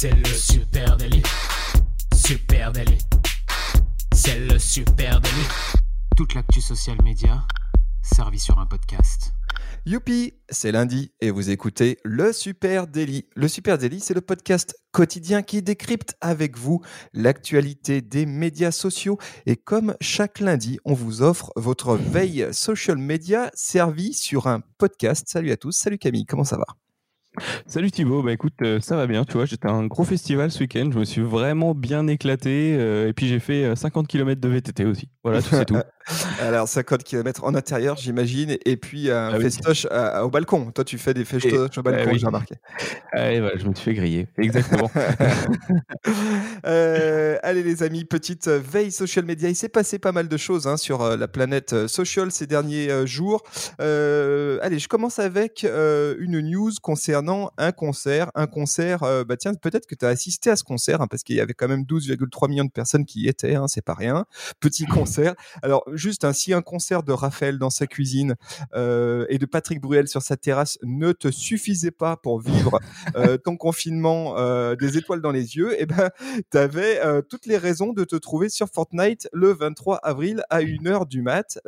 C'est le super délit. Super délit. C'est le super délit. Toute l'actu social média servie sur un podcast. Youpi, c'est lundi et vous écoutez le Super Daily. Le Super Daily, c'est le podcast quotidien qui décrypte avec vous l'actualité des médias sociaux. Et comme chaque lundi, on vous offre votre veille social media servie sur un podcast. Salut à tous, salut Camille, comment ça va? Salut Thibaut, bah écoute, euh, ça va bien, tu vois, j'étais un gros festival ce week-end, je me suis vraiment bien éclaté, euh, et puis j'ai fait 50 euh, km de VTT aussi. Voilà, c'est tout. Alors 50 km en intérieur, j'imagine, et puis un ah festoche au balcon. Toi, tu fais des festoches au balcon, j'ai remarqué. Ah, je me suis fait griller, exactement. allez les amis, petite veille social media. Il s'est passé pas mal de choses hein, sur la planète social ces derniers jours. allez, je commence avec une news concernant un concert. Un concert, euh, bah tiens, peut-être que tu as assisté à ce concert, hein, parce qu'il y avait quand même 12,3 millions de personnes qui y étaient, hein, c'est pas rien. Petit concert. Alors, juste ainsi, un concert de Raphaël dans sa cuisine euh, et de Patrick Bruel sur sa terrasse ne te suffisait pas pour vivre euh, ton confinement des étoiles dans les yeux, eh ben, tu avais toutes les raisons de te trouver sur Fortnite le 23 avril à 1h du mat,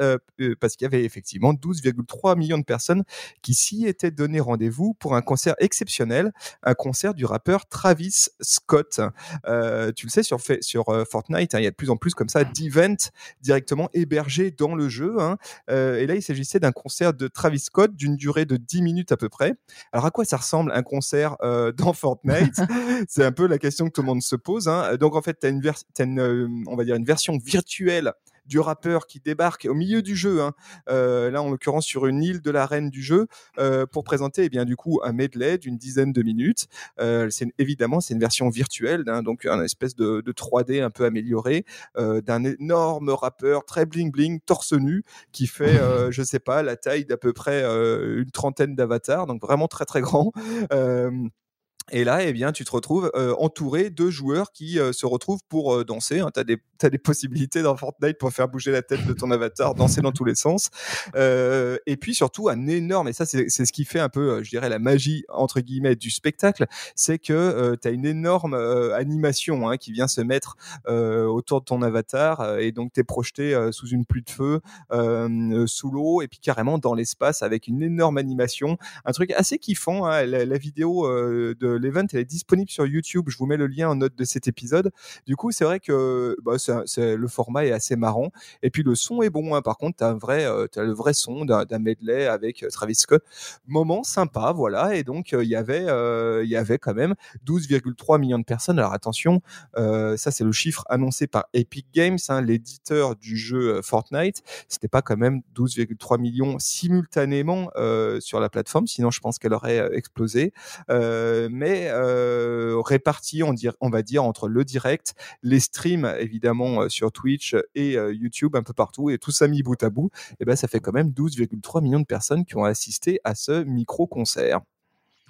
parce qu'il y avait effectivement 12,3 millions de personnes qui s'y étaient donné rendez-vous pour un concert exceptionnel, un concert du rappeur Travis Scott. Euh, tu le sais, sur, sur euh, Fortnite, hein, il y a de plus en plus comme ça d'events directement hébergés dans le jeu. Hein. Euh, et là, il s'agissait d'un concert de Travis Scott d'une durée de 10 minutes à peu près. Alors, à quoi ça ressemble un concert dans Fortnite? C'est un peu la question que tout le monde se pose. Hein. Donc, en fait, tu as, une, une on va dire une version virtuelle du rappeur qui débarque au milieu du jeu, hein, euh, là en l'occurrence sur une île de l'arène du jeu, euh, pour présenter eh bien du coup un medley d'une dizaine de minutes. Euh, c'est évidemment c'est une version virtuelle, hein, donc un espèce de, 3D un peu amélioré d'un énorme rappeur très bling bling torse nu qui fait je sais pas la taille d'à peu près une trentaine d'avatars, donc vraiment très très grand. Et là, eh bien, tu te retrouves entouré de joueurs qui se retrouvent pour danser. Hein. Tu as, des possibilités dans Fortnite pour faire bouger la tête de ton avatar, danser dans tous les sens. et puis surtout, un énorme, et ça c'est ce qui fait un peu, je dirais, la magie, entre guillemets, du spectacle, c'est que tu as une énorme animation hein, qui vient se mettre autour de ton avatar. et donc, tu es projeté sous une pluie de feu, sous l'eau, et puis carrément dans l'espace avec une énorme animation. Un truc assez kiffant. Hein, la, vidéo de l'event, est disponible sur YouTube. Je vous mets le lien en note de cet épisode. Du coup, c'est vrai que bah, le format est assez marrant. Et puis le son est bon. Hein. Par contre, tu as, vrai, euh, as le vrai son d'un medley avec euh, Travis Scott. Moment sympa, voilà. Et donc, euh, il y avait, il y avait quand même 12,3 millions de personnes. Alors attention, ça c'est le chiffre annoncé par Epic Games, hein, l'éditeur du jeu Fortnite. C'était pas quand même 12,3 millions simultanément sur la plateforme, sinon je pense qu'elle aurait explosé. Mais euh, répartis, on, va dire, entre le direct, les streams évidemment euh, sur Twitch et euh, YouTube un peu partout, et tout ça mis bout à bout, et eh ben ça fait quand même 12,3 millions de personnes qui ont assisté à ce micro-concert.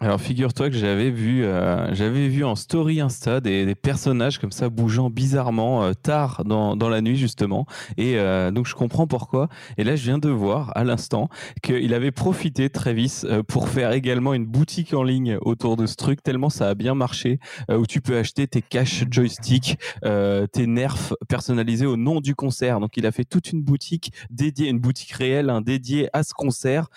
Alors figure-toi que j'avais vu, euh, j'avais vu en story Insta des, des, personnages comme ça bougeant bizarrement euh, tard dans, dans la nuit justement, et euh, donc je comprends pourquoi. Et là je viens de voir à l'instant qu'il avait profité Travis pour faire également une boutique en ligne autour de ce truc tellement ça a bien marché, où tu peux acheter tes caches joystick, tes nerfs personnalisés au nom du concert. Donc il a fait toute une boutique dédiée, une boutique réelle, hein, dédiée à ce concert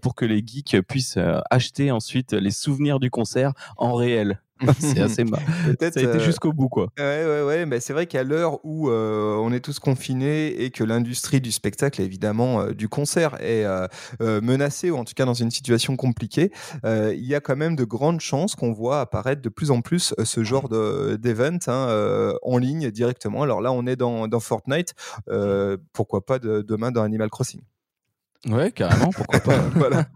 pour que les geeks puissent acheter ensuite les souvenirs du concert en réel. c'est assez marrant. Ça a été euh, jusqu'au bout, quoi. Ouais, ouais, ouais. Mais c'est vrai qu'à l'heure où euh, on est tous confinés et que l'industrie du spectacle, évidemment, euh, du concert est menacée ou en tout cas dans une situation compliquée, il y a quand même de grandes chances qu'on voit apparaître de plus en plus ce genre d'event hein, en ligne directement. Alors là, on est dans, dans Fortnite. pourquoi pas de, demain dans Animal Crossing Ouais, carrément, pourquoi pas. voilà.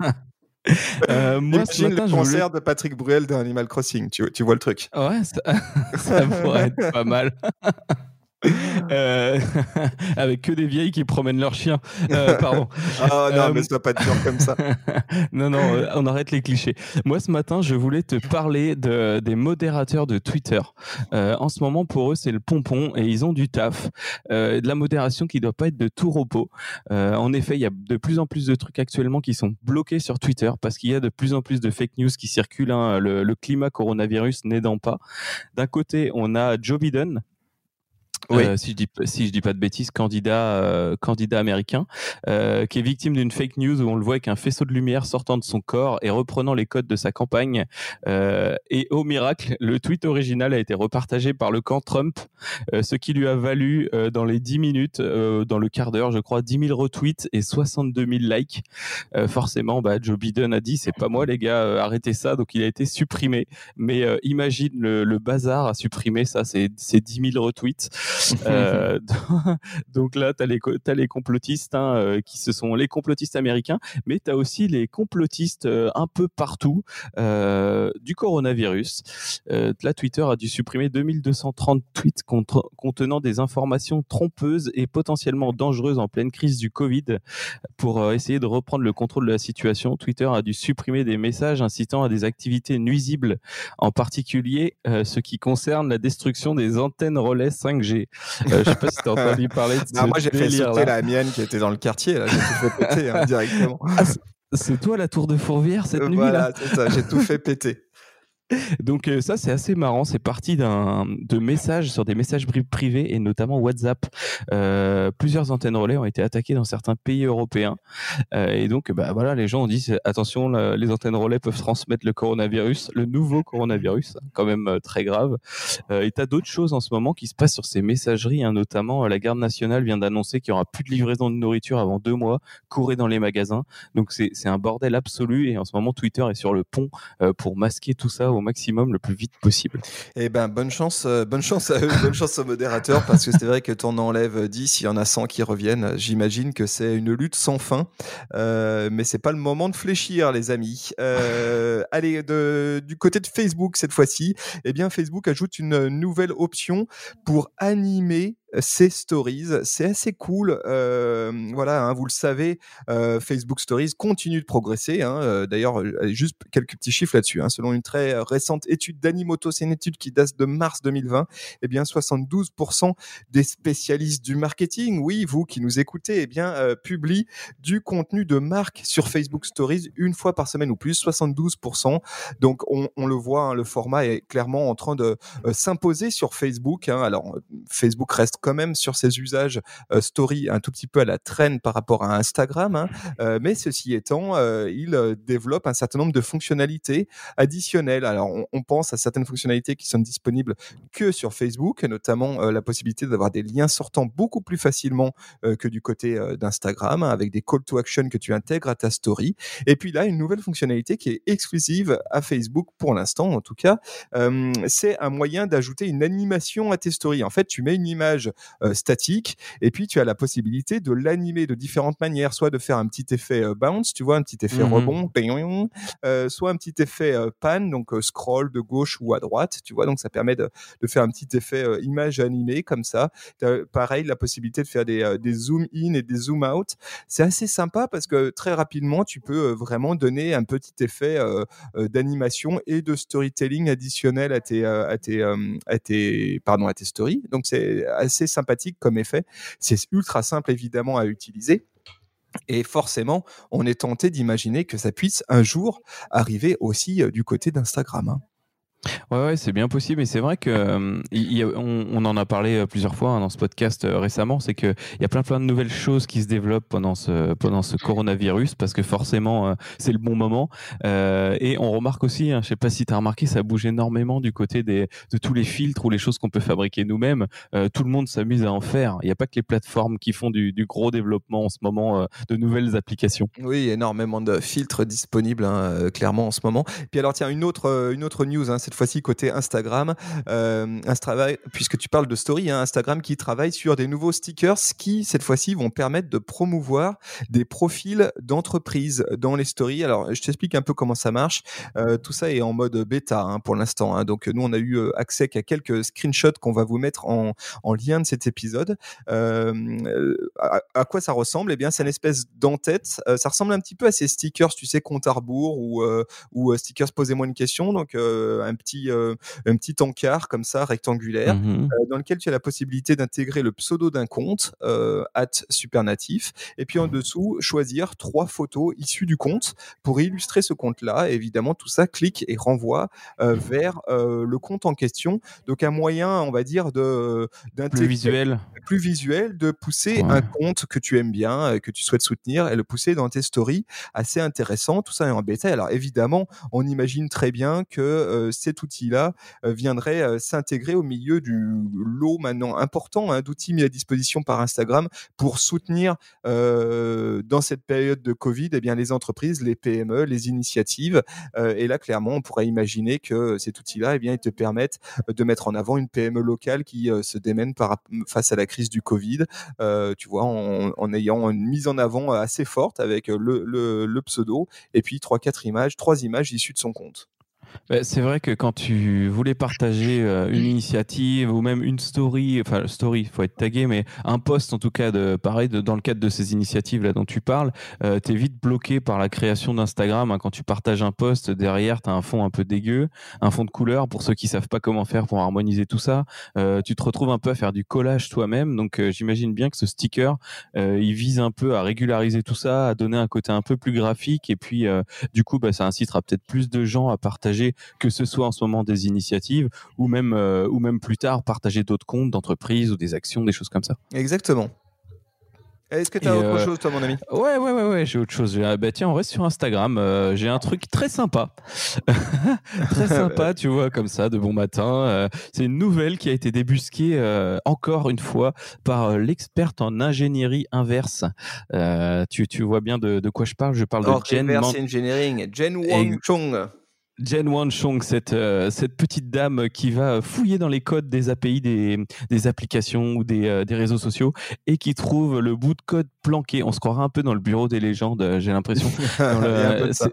Euh, moi, Imagine le concert de Patrick Bruel dans Animal Crossing, tu, tu vois le truc. Ouais, ça, pourrait être pas mal. Euh, avec que des vieilles qui promènent leurs chiens. Euh, pardon. Ah non, mais ça va pas dur comme ça. non, non, on arrête les clichés. Moi, ce matin, je voulais te parler de, des modérateurs de Twitter. en ce moment, pour eux, c'est le pompon et ils ont du taf. de la modération qui ne doit pas être de tout repos. en effet, il y a de plus en plus de trucs actuellement qui sont bloqués sur Twitter parce qu'il y a de plus en plus de fake news qui circulent. Hein, le, le climat coronavirus n'aidant pas. D'un côté, on a Joe Biden oui. Euh, si je dis si je dis pas de bêtises, candidat euh, candidat américain, euh, qui est victime d'une fake news où on le voit avec un faisceau de lumière sortant de son corps et reprenant les codes de sa campagne. et au miracle, le tweet original a été repartagé par le camp Trump, ce qui lui a valu dans les 10 minutes, dans le quart d'heure, je crois, 10 000 retweets et 62 000 likes. forcément, bah, Joe Biden a dit c'est pas moi les gars, arrêtez ça. Donc il a été supprimé. Mais imagine le, le, bazar à supprimer ça, c'est 10 000 retweets. Euh, donc là, tu as les, complotistes hein, euh, qui se sont les complotistes américains, mais tu as aussi les complotistes euh, un peu partout du coronavirus. là, Twitter a dû supprimer 2230 tweets contenant des informations trompeuses et potentiellement dangereuses en pleine crise du Covid. Pour essayer de reprendre le contrôle de la situation, Twitter a dû supprimer des messages incitant à des activités nuisibles, en particulier ce qui concerne la destruction des antennes relais 5G. Euh, je sais pas si tu as entendu parler de ce Moi, j'ai fait sauter la mienne qui était dans le quartier. J'ai tout fait péter hein, directement. Ah, c'est toi la tour de Fourvière cette nuit là Voilà, c'est ça. J'ai tout fait péter. Donc euh, ça c'est assez marrant, c'est parti d'un de messages sur des messages privés et notamment WhatsApp. Euh, plusieurs antennes relais ont été attaquées dans certains pays européens euh, et donc bah voilà les gens ont dit attention les antennes relais peuvent transmettre le coronavirus, le nouveau coronavirus, quand même très grave. Et t'as d'autres choses en ce moment qui se passent sur ces messageries, hein, notamment la garde nationale vient d'annoncer qu'il y aura plus de livraison de nourriture avant deux mois, courez dans les magasins. Donc c'est un bordel absolu et en ce moment Twitter est sur le pont pour masquer tout ça au maximum le plus vite possible. Eh ben, bonne chance, euh, bonne chance à eux, bonne chance aux modérateurs, parce que c'est vrai que tu en enlèves 10, il y en a 100 qui reviennent. J'imagine que c'est une lutte sans fin, euh, mais c'est pas le moment de fléchir, les amis. Euh, allez, du côté de Facebook cette fois-ci, eh bien, Facebook ajoute une nouvelle option pour animer ces stories. C'est assez cool. Voilà, hein, vous le savez, Facebook Stories continue de progresser. Hein. D'ailleurs, juste quelques petits chiffres là-dessus. Hein. Selon une très récente étude d'Animoto, c'est une étude qui date de mars 2020. Eh bien, 72% des spécialistes du marketing, oui, vous qui nous écoutez, eh bien, publient du contenu de marque sur Facebook Stories une fois par semaine ou plus. 72%. Donc, on, le voit, le format est clairement en train de s'imposer sur Facebook. Alors, Facebook reste quand même sur ses usages euh, story un tout petit peu à la traîne par rapport à Instagram, hein. euh, mais ceci étant, euh, il développe un certain nombre de fonctionnalités additionnelles. Alors, on, pense à certaines fonctionnalités qui sont disponibles que sur Facebook, notamment la possibilité d'avoir des liens sortants beaucoup plus facilement que du côté d'Instagram, hein, avec des call to action que tu intègres à ta story. Et puis là, une nouvelle fonctionnalité qui est exclusive à Facebook pour l'instant, en tout cas, c'est un moyen d'ajouter une animation à tes stories. En fait, tu mets une image euh, statique. Et puis, tu as la possibilité de l'animer de différentes manières, soit de faire un petit effet euh, bounce, tu vois, un petit effet mmh rebond, euh, soit un petit effet pan, donc scroll de gauche ou à droite, tu vois. Donc, ça permet de, de faire un petit effet image animée comme ça. pareil, la possibilité de faire des, des zoom in et des zoom out. C'est assez sympa parce que très rapidement, tu peux vraiment donner un petit effet d'animation et de storytelling additionnel à tes, à tes, à tes, pardon, à tes stories. Donc, c'est assez sympathique comme effet. C'est ultra simple évidemment à utiliser. Et forcément, on est tenté d'imaginer que ça puisse un jour arriver aussi euh, du côté d'Instagram. Hein. Ouais, c'est bien possible. Et c'est vrai que euh, on, en a parlé euh, plusieurs fois hein, dans ce podcast euh, récemment. C'est qu'il y a plein plein de nouvelles choses qui se développent pendant ce pendant ce coronavirus parce que forcément c'est le bon moment. et on remarque aussi, hein, je sais pas si tu as remarqué, ça bouge énormément du côté des de tous les filtres ou les choses qu'on peut fabriquer nous-mêmes. tout le monde s'amuse à en faire. Il n'y a pas que les plateformes qui font du, du gros développement en ce moment de nouvelles applications. Oui, énormément de filtres disponibles hein, clairement en ce moment. Puis alors tiens une autre une autre news. Hein, cette fois-ci côté Instagram. puisque tu parles de story, hein, Instagram qui travaille sur des nouveaux stickers qui, cette fois-ci, vont permettre de promouvoir des profils d'entreprise dans les stories. Alors, je t'explique un peu comment ça marche. tout ça est en mode bêta hein, pour l'instant. Hein. Donc, nous, on a eu accès qu'à quelques screenshots qu'on va vous mettre en, lien de cet épisode. À, quoi ça ressemble? Eh bien, c'est une espèce d'entête. ça ressemble un petit peu à ces stickers, tu sais, compte à rebours ou, ou stickers posez-moi une question. Donc, un un petit encart comme ça rectangulaire mmh dans lequel tu as la possibilité d'intégrer le pseudo d'un compte at supernatif et puis en dessous choisir trois photos issues du compte pour illustrer ce compte là évidemment tout ça clique et renvoie vers le compte en question. Donc un moyen on va dire de plus visuel. plus visuel de pousser un compte que tu aimes bien que tu souhaites soutenir et le pousser dans tes stories. Assez intéressant tout ça est en bêta alors évidemment on imagine très bien que cet outil là viendrait s'intégrer au milieu du lot maintenant important hein, d'outils mis à disposition par Instagram pour soutenir dans cette période de Covid eh bien, les entreprises, les PME, les initiatives. et là, clairement, on pourrait imaginer que cet outil-là, eh bien, il te permette de mettre en avant une PME locale qui se démène face à la crise du Covid, tu vois, en, ayant une mise en avant assez forte avec le, le pseudo et puis trois, quatre images, trois images issues de son compte. Bah, c'est vrai que quand tu voulais partager euh, une initiative ou même une story, enfin story, il faut être tagué, mais un post en tout cas, de, pareil, dans le cadre de ces initiatives là dont tu parles, euh, tu es vite bloqué par la création d'Instagram. Hein. quand tu partages un post, derrière, tu as un fond un peu dégueu, un fond de couleur pour ceux qui savent pas comment faire pour harmoniser tout ça. Euh, tu te retrouves un peu à faire du collage toi-même. Donc j'imagine bien que ce sticker, il vise un peu à régulariser tout ça, à donner un côté un peu plus graphique et puis du coup, bah, ça incitera peut-être plus de gens à partager que ce soit en ce moment des initiatives ou même, euh, ou même plus tard partager d'autres comptes d'entreprise ou des actions, des choses comme ça. Exactement. Est-ce que tu as autre euh, chose, toi, mon ami? Ouais, ouais, ouais, ouais j'ai autre chose. bah, tiens, on reste sur Instagram. Euh, j'ai un truc très sympa. très sympa, tu vois, comme ça, de bon matin. c'est une nouvelle qui a été débusquée encore une fois par l'experte en ingénierie inverse. Tu, tu, vois bien de, de, quoi je parle Je parle de Jen Engineering, Jen Wang Chong. Jen Wanchong, cette, euh, cette petite dame qui va fouiller dans les codes des API des, des applications ou des, euh, des, réseaux sociaux et qui trouve le bout de code planqué. On se croirait un peu dans le bureau des légendes, euh, j'ai l'impression.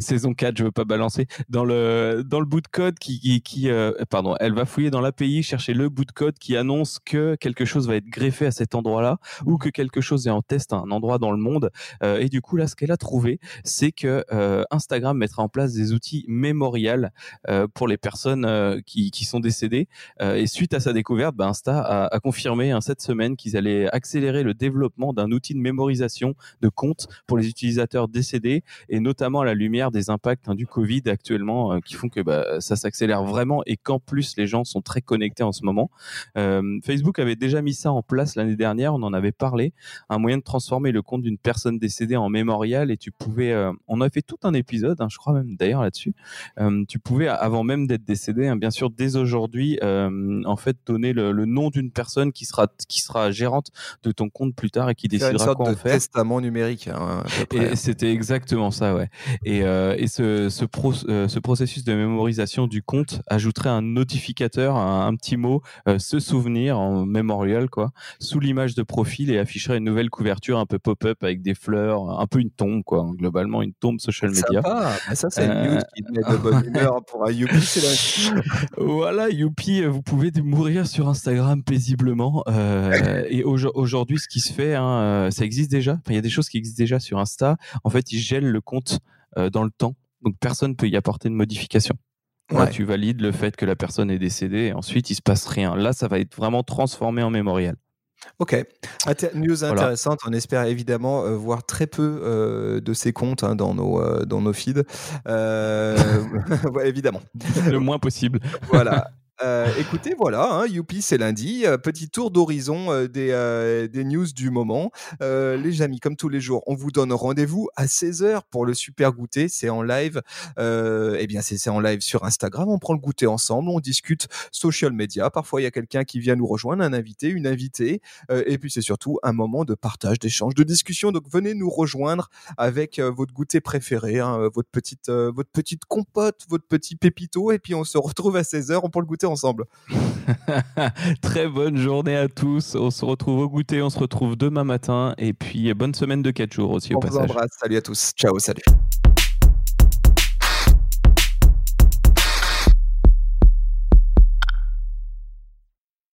saison 4, je veux pas balancer. Dans le, dans le bout de code qui, qui, pardon, elle va fouiller dans l'API, chercher le bout de code qui annonce que quelque chose va être greffé à cet endroit-là ou que quelque chose est en test à un endroit dans le monde. et du coup, là, ce qu'elle a trouvé, c'est que Instagram mettra en place des outils mémorial euh, pour les personnes euh, qui, sont décédées. Euh, et suite à sa découverte, ben, Insta a, confirmé hein, cette semaine qu'ils allaient accélérer le développement d'un outil de mémorisation de comptes pour les utilisateurs décédés, et notamment à la lumière des impacts hein, du Covid actuellement, qui font que bah, ça s'accélère vraiment et qu'en plus les gens sont très connectés en ce moment. Facebook avait déjà mis ça en place l'année dernière, on en avait parlé, un moyen de transformer le compte d'une personne décédée en mémorial, et tu pouvais, on a fait tout un épisode, hein, je crois même d'ailleurs là-dessus, euh, tu pouvais, avant même d'être décédé, hein, bien sûr, dès aujourd'hui, euh, en fait, donner le, nom d'une personne qui sera, qui sera gérante de ton compte plus tard et qui décidera une sorte quoi de en faire. testament numérique. Hein, et c'était exactement ça, ouais. Et, euh, et ce, ce, ce, processus de mémorisation du compte ajouterait un notificateur, un, petit mot, se souvenir en mémorial, quoi, sous l'image de profil et afficherait une nouvelle couverture un peu pop-up avec des fleurs, un peu une tombe, quoi, globalement une tombe social media. Sympa. Ça, c'est une news qui de bonne humeur pour un Youpi. voilà, Youpi, vous pouvez mourir sur Instagram paisiblement. Euh, et aujourd'hui, ce qui se fait, hein, euh, ça existe déjà? Il y a des choses qui existent déjà sur Insta. En fait, ils gèlent le compte euh, dans le temps. Donc, personne ne peut y apporter de modification. Là, tu valides le fait que la personne est décédée et ensuite, il se passe rien. Là, ça va être vraiment transformé en mémorial. Ok. News intéressante. On espère évidemment euh, voir très peu euh, de ces comptes hein, dans, nos, euh, dans nos feeds. évidemment. Le moins possible. voilà. Euh, écoutez, voilà, hein, youpi, c'est lundi. Euh, petit tour d'horizon euh, des, euh, des news du moment. Euh, les amis, comme tous les jours, on vous donne rendez-vous à 16h pour le super goûter. C'est en live. Euh, eh bien, c'est en live sur Instagram. On prend le goûter ensemble, on discute social media. Parfois, il y a quelqu'un qui vient nous rejoindre, un invité, une invitée. Et puis, c'est surtout un moment de partage, d'échange, de discussion. Donc, venez nous rejoindre avec votre goûter préféré, hein, votre, petite, votre petite compote, votre petit pépito. Et puis, on se retrouve à 16h, on prend le goûter ensemble. Très bonne journée à tous. On se retrouve au goûter, on se retrouve demain matin. Et puis, bonne semaine de 4 jours aussi au on vous passage. embrasse. Salut à tous. Ciao, salut.